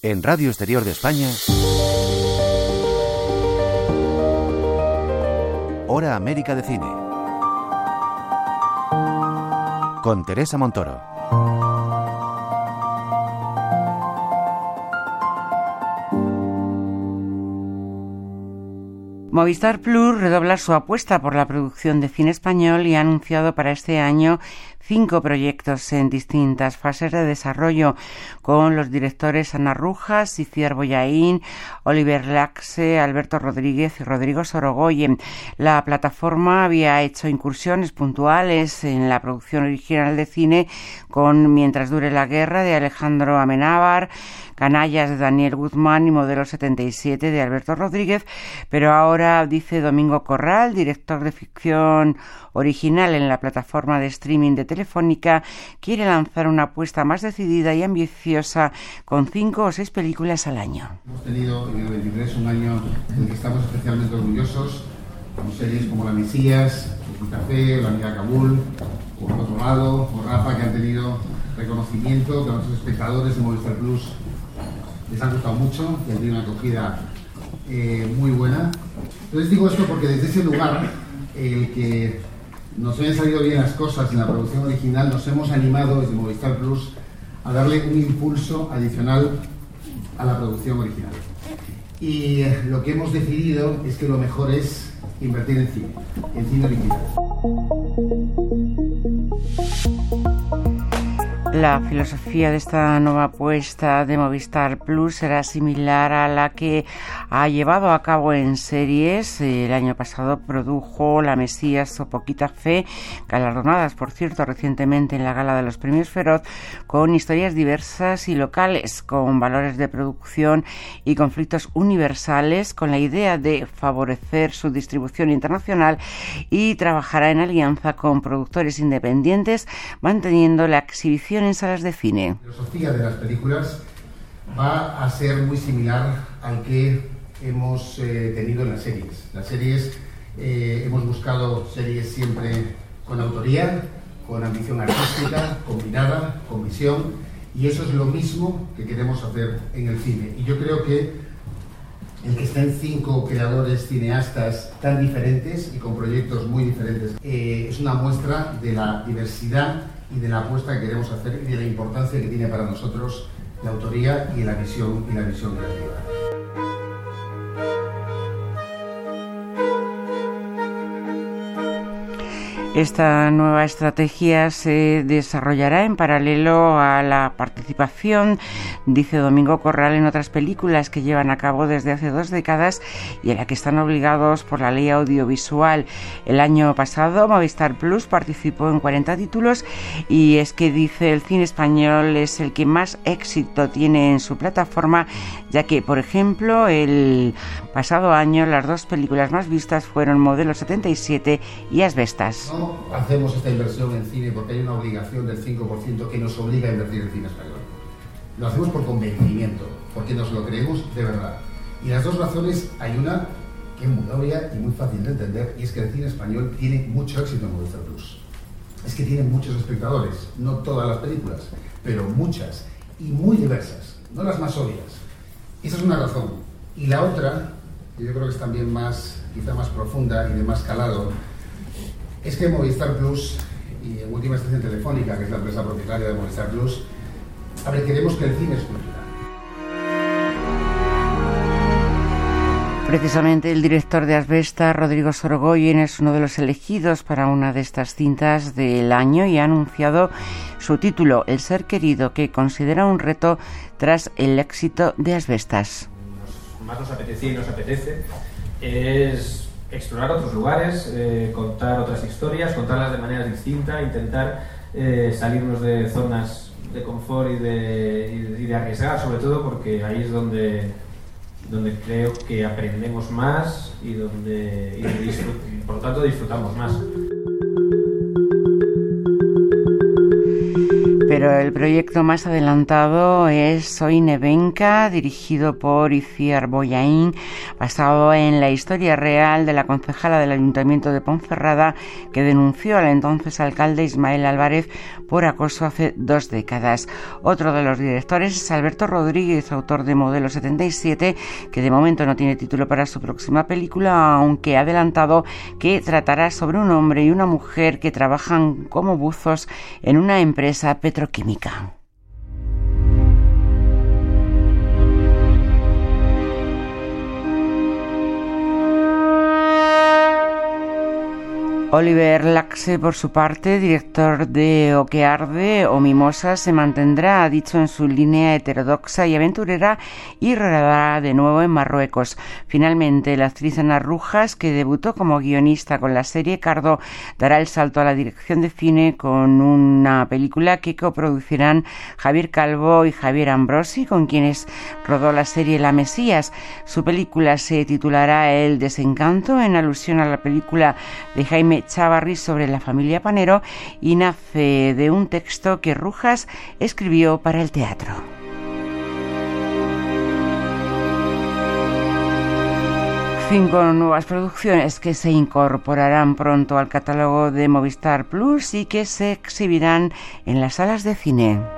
En Radio Exterior de España. Hora América de Cine. Con Teresa Montoro. Movistar Plus redobla su apuesta por la producción de cine español y ha anunciado para este año cinco proyectos en distintas fases de desarrollo con los directores Ana Rujas, Iciar Boyaín, Oliver Laxe, Alberto Rodríguez y Rodrigo Sorogoyen. La plataforma había hecho incursiones puntuales en la producción original de cine con Mientras dure la guerra de Alejandro Amenábar, Canallas de Daniel Guzmán y Modelo 77 de Alberto Rodríguez, pero ahora dice Domingo Corral, director de ficción original en la plataforma de streaming de Telefónica, quiere lanzar una apuesta más decidida y ambiciosa con cinco o seis películas al año. Hemos tenido en el 23 un año en el que estamos especialmente orgullosos con series como La Mesías, El Café, La Amiga Kabul, por otro lado, o Rafa, que han tenido reconocimiento, que a nuestros espectadores de Movistar Plus les han gustado mucho, que han tenido una acogida eh, muy buena. Entonces digo esto porque desde ese lugar, el que nos hayan salido bien las cosas en la producción original, nos hemos animado desde Movistar Plus a darle un impulso adicional a la producción original. Y eh, lo que hemos decidido es que lo mejor es invertir en cine, en cine original. La filosofía de esta nueva apuesta de Movistar Plus será similar a la que ha llevado a cabo en series. El año pasado produjo La Mesías o Poquita Fe, galardonadas, por cierto, recientemente en la gala de los premios Feroz, con historias diversas y locales, con valores de producción y conflictos universales, con la idea de favorecer su distribución internacional y trabajará en alianza con productores independientes, manteniendo la exhibición en salas de cine. La filosofía de las películas va a ser muy similar al que hemos eh, tenido en las series. Las series eh, hemos buscado series siempre con autoría, con ambición artística, con mirada, con visión, y eso es lo mismo que queremos hacer en el cine. Y yo creo que el que estén cinco creadores cineastas tan diferentes y con proyectos muy diferentes eh, es una muestra de la diversidad y de la apuesta que queremos hacer y de la importancia que tiene para nosotros la autoría y la visión y la visión creativa. Esta nueva estrategia se desarrollará en paralelo a la participación, dice Domingo Corral, en otras películas que llevan a cabo desde hace dos décadas y en la que están obligados por la ley audiovisual. El año pasado Movistar Plus participó en 40 títulos y es que dice el cine español es el que más éxito tiene en su plataforma, ya que, por ejemplo, el pasado año las dos películas más vistas fueron Modelo 77 y Asbestas hacemos esta inversión en cine porque hay una obligación del 5% que nos obliga a invertir en cine español. Lo hacemos por convencimiento, porque nos lo creemos de verdad. Y las dos razones, hay una que es muy obvia y muy fácil de entender, y es que el cine español tiene mucho éxito en Movistar Plus. Es que tiene muchos espectadores, no todas las películas, pero muchas, y muy diversas, no las más obvias. Esa es una razón. Y la otra, que yo creo que es también más, quizá más profunda y de más calado, es que Movistar Plus y en última estación telefónica, que es la empresa propietaria de Movistar Plus, a ver, queremos que el cine es cultura. Precisamente el director de Asbesta, Rodrigo Sorogoyen, es uno de los elegidos para una de estas cintas del año y ha anunciado su título, El ser querido, que considera un reto tras el éxito de Asbestas. Más nos apetecía y nos apetece es explorar otros lugares, eh, contar otras historias, contarlas de manera distinta, intentar eh, salirnos de zonas de confort y de, y de, arriesgar, sobre todo porque ahí es donde, donde creo que aprendemos más y donde y por lo tanto disfrutamos más. Pero el proyecto más adelantado es Soy Nevenka, dirigido por Iciar Boyain, basado en la historia real de la concejala del Ayuntamiento de Ponferrada que denunció al entonces alcalde Ismael Álvarez por acoso hace dos décadas. Otro de los directores es Alberto Rodríguez, autor de Modelo 77, que de momento no tiene título para su próxima película, aunque ha adelantado que tratará sobre un hombre y una mujer que trabajan como buzos en una empresa petroquímica. Oliver Laxe, por su parte, director de O que arde o Mimosa, se mantendrá, ha dicho, en su línea heterodoxa y aventurera y rodará de nuevo en Marruecos. Finalmente, la actriz Ana Rujas, que debutó como guionista con la serie Cardo, dará el salto a la dirección de cine con una película que coproducirán Javier Calvo y Javier Ambrosi, con quienes rodó la serie La Mesías. Su película se titulará El desencanto, en alusión a la película de Chavarri sobre la familia Panero y nace de un texto que Rujas escribió para el teatro. Cinco nuevas producciones que se incorporarán pronto al catálogo de Movistar Plus y que se exhibirán en las salas de cine.